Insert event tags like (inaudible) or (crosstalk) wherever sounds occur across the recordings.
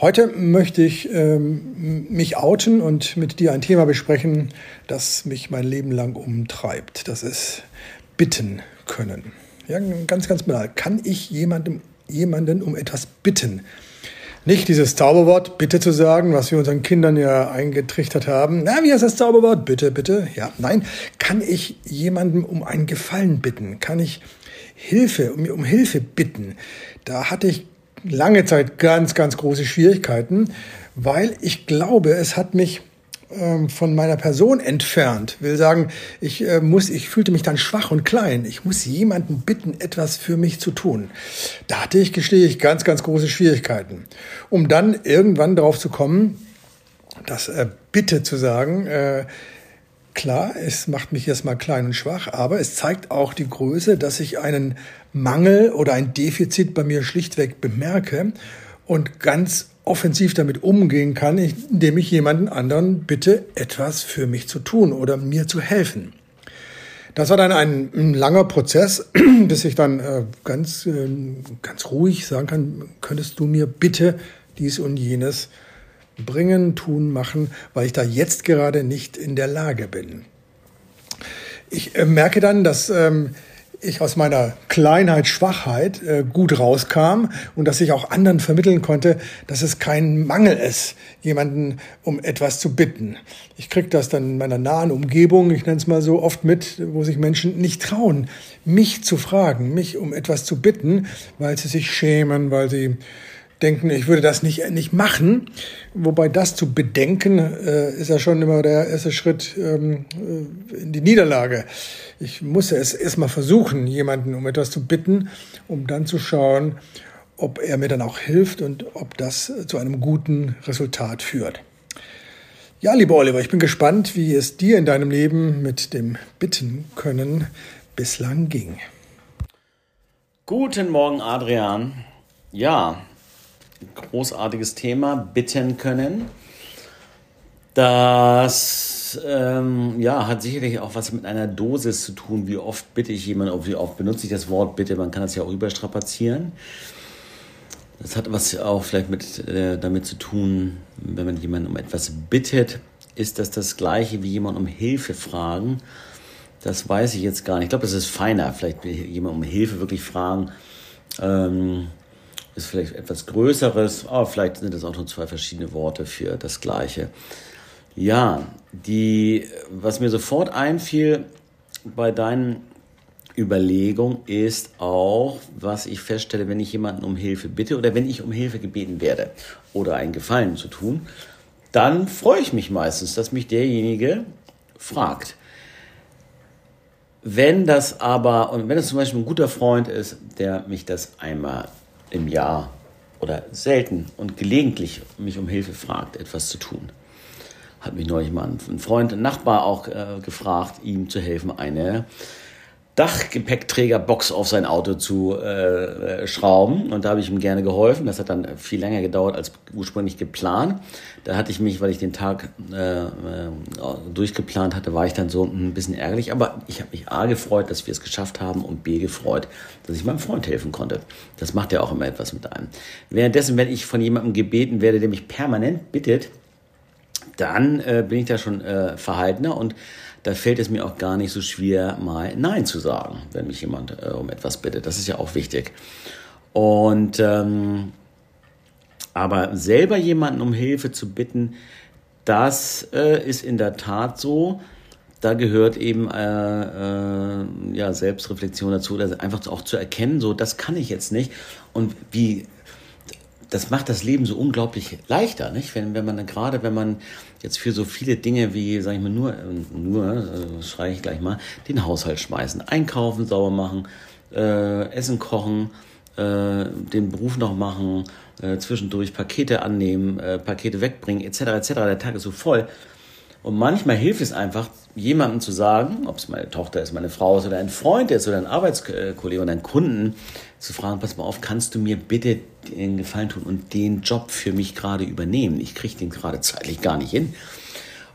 Heute möchte ich ähm, mich outen und mit dir ein Thema besprechen, das mich mein Leben lang umtreibt. Das ist bitten können. Ja, ganz, ganz banal. Kann ich jemandem, jemanden um etwas bitten? Nicht dieses Zauberwort bitte zu sagen, was wir unseren Kindern ja eingetrichtert haben. Na, wie heißt das Zauberwort? Bitte, bitte. Ja, nein. Kann ich jemandem um einen Gefallen bitten? Kann ich Hilfe, um, um Hilfe bitten? Da hatte ich lange Zeit ganz, ganz große Schwierigkeiten, weil ich glaube, es hat mich ähm, von meiner Person entfernt. Will sagen, ich äh, muss, ich fühlte mich dann schwach und klein. Ich muss jemanden bitten, etwas für mich zu tun. Da hatte ich, gestehe ich, ganz, ganz große Schwierigkeiten. Um dann irgendwann darauf zu kommen, das äh, Bitte zu sagen, äh, Klar, es macht mich erstmal klein und schwach, aber es zeigt auch die Größe, dass ich einen Mangel oder ein Defizit bei mir schlichtweg bemerke und ganz offensiv damit umgehen kann, indem ich jemanden anderen bitte, etwas für mich zu tun oder mir zu helfen. Das war dann ein, langer Prozess, (clears throat) bis ich dann äh, ganz, äh, ganz ruhig sagen kann, könntest du mir bitte dies und jenes bringen, tun, machen, weil ich da jetzt gerade nicht in der Lage bin. Ich äh, merke dann, dass ähm, ich aus meiner Kleinheit, Schwachheit äh, gut rauskam und dass ich auch anderen vermitteln konnte, dass es kein Mangel ist, jemanden um etwas zu bitten. Ich kriege das dann in meiner nahen Umgebung, ich nenne es mal so, oft mit, wo sich Menschen nicht trauen, mich zu fragen, mich um etwas zu bitten, weil sie sich schämen, weil sie denken, ich würde das nicht, nicht machen. Wobei das zu bedenken, äh, ist ja schon immer der erste Schritt ähm, äh, in die Niederlage. Ich musste es erstmal versuchen, jemanden um etwas zu bitten, um dann zu schauen, ob er mir dann auch hilft und ob das zu einem guten Resultat führt. Ja, lieber Oliver, ich bin gespannt, wie es dir in deinem Leben mit dem Bitten können bislang ging. Guten Morgen, Adrian. Ja, großartiges Thema, bitten können. Das ähm, ja, hat sicherlich auch was mit einer Dosis zu tun. Wie oft bitte ich jemanden, wie oft benutze ich das Wort bitte? Man kann das ja auch überstrapazieren. Das hat was auch vielleicht mit, äh, damit zu tun, wenn man jemanden um etwas bittet, ist das das gleiche wie jemand um Hilfe fragen. Das weiß ich jetzt gar nicht. Ich glaube, das ist feiner. Vielleicht jemand um Hilfe wirklich fragen. Ähm, ist vielleicht etwas Größeres, aber vielleicht sind das auch nur zwei verschiedene Worte für das Gleiche. Ja, die, was mir sofort einfiel bei deinen Überlegungen ist auch, was ich feststelle, wenn ich jemanden um Hilfe bitte oder wenn ich um Hilfe gebeten werde oder einen Gefallen zu tun, dann freue ich mich meistens, dass mich derjenige fragt. Wenn das aber, und wenn es zum Beispiel ein guter Freund ist, der mich das einmal im Jahr oder selten und gelegentlich mich um Hilfe fragt, etwas zu tun. Hat mich neulich mal ein Freund, ein Nachbar auch äh, gefragt, ihm zu helfen, eine Dachgepäckträgerbox auf sein Auto zu äh, äh, schrauben. Und da habe ich ihm gerne geholfen. Das hat dann viel länger gedauert als ursprünglich geplant. Da hatte ich mich, weil ich den Tag äh, äh, durchgeplant hatte, war ich dann so ein bisschen ärgerlich. Aber ich habe mich A gefreut, dass wir es geschafft haben und B gefreut, dass ich meinem Freund helfen konnte. Das macht ja auch immer etwas mit einem. Währenddessen, wenn ich von jemandem gebeten werde, der mich permanent bittet, dann äh, bin ich da schon äh, verhaltener und da fällt es mir auch gar nicht so schwer, mal Nein zu sagen, wenn mich jemand äh, um etwas bittet. Das ist ja auch wichtig. Und ähm, aber selber jemanden um Hilfe zu bitten, das äh, ist in der Tat so. Da gehört eben äh, äh, ja, Selbstreflexion dazu, also einfach auch zu erkennen, so das kann ich jetzt nicht. Und wie das macht das Leben so unglaublich leichter, nicht? Wenn, wenn man dann gerade, wenn man jetzt für so viele Dinge wie, sag ich mal, nur, nur, äh, schreie ich gleich mal, den Haushalt schmeißen, einkaufen, sauber machen, äh, Essen kochen, äh, den Beruf noch machen, äh, zwischendurch Pakete annehmen, äh, Pakete wegbringen, etc., etc. Der Tag ist so voll. Und manchmal hilft es einfach, jemandem zu sagen, ob es meine Tochter ist, meine Frau ist oder ein Freund ist oder ein Arbeitskollege oder ein Kunden, zu fragen, pass mal auf, kannst du mir bitte den Gefallen tun und den Job für mich gerade übernehmen? Ich kriege den gerade zeitlich gar nicht hin.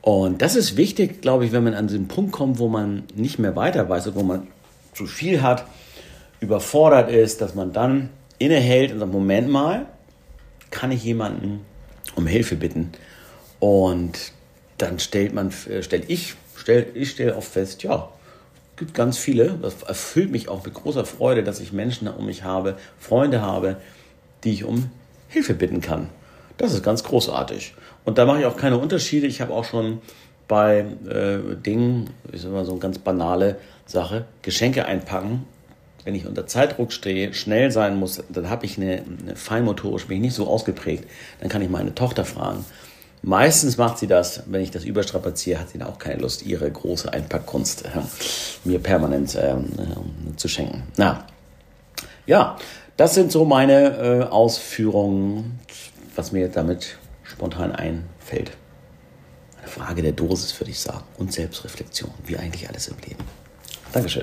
Und das ist wichtig, glaube ich, wenn man an den Punkt kommt, wo man nicht mehr weiter weiß und wo man zu viel hat, überfordert ist, dass man dann innehält und sagt, Moment mal, kann ich jemanden um Hilfe bitten? Und dann stellt man, äh, stellt ich, stell, ich stelle oft fest, ja, gibt ganz viele. Das erfüllt mich auch mit großer Freude, dass ich Menschen um mich habe, Freunde habe, die ich um Hilfe bitten kann. Das ist ganz großartig. Und da mache ich auch keine Unterschiede. Ich habe auch schon bei äh, Dingen, ich sage mal so eine ganz banale Sache, Geschenke einpacken. Wenn ich unter Zeitdruck stehe, schnell sein muss, dann habe ich eine, eine feinmotorisch, bin ich nicht so ausgeprägt. Dann kann ich meine Tochter fragen. Meistens macht sie das, wenn ich das überstrapaziere, hat sie dann auch keine Lust, ihre große Einpackkunst äh, mir permanent ähm, äh, zu schenken. Na, ja, das sind so meine äh, Ausführungen, was mir damit spontan einfällt. Eine Frage der Dosis, würde ich sagen, und Selbstreflexion, wie eigentlich alles im Leben. Dankeschön.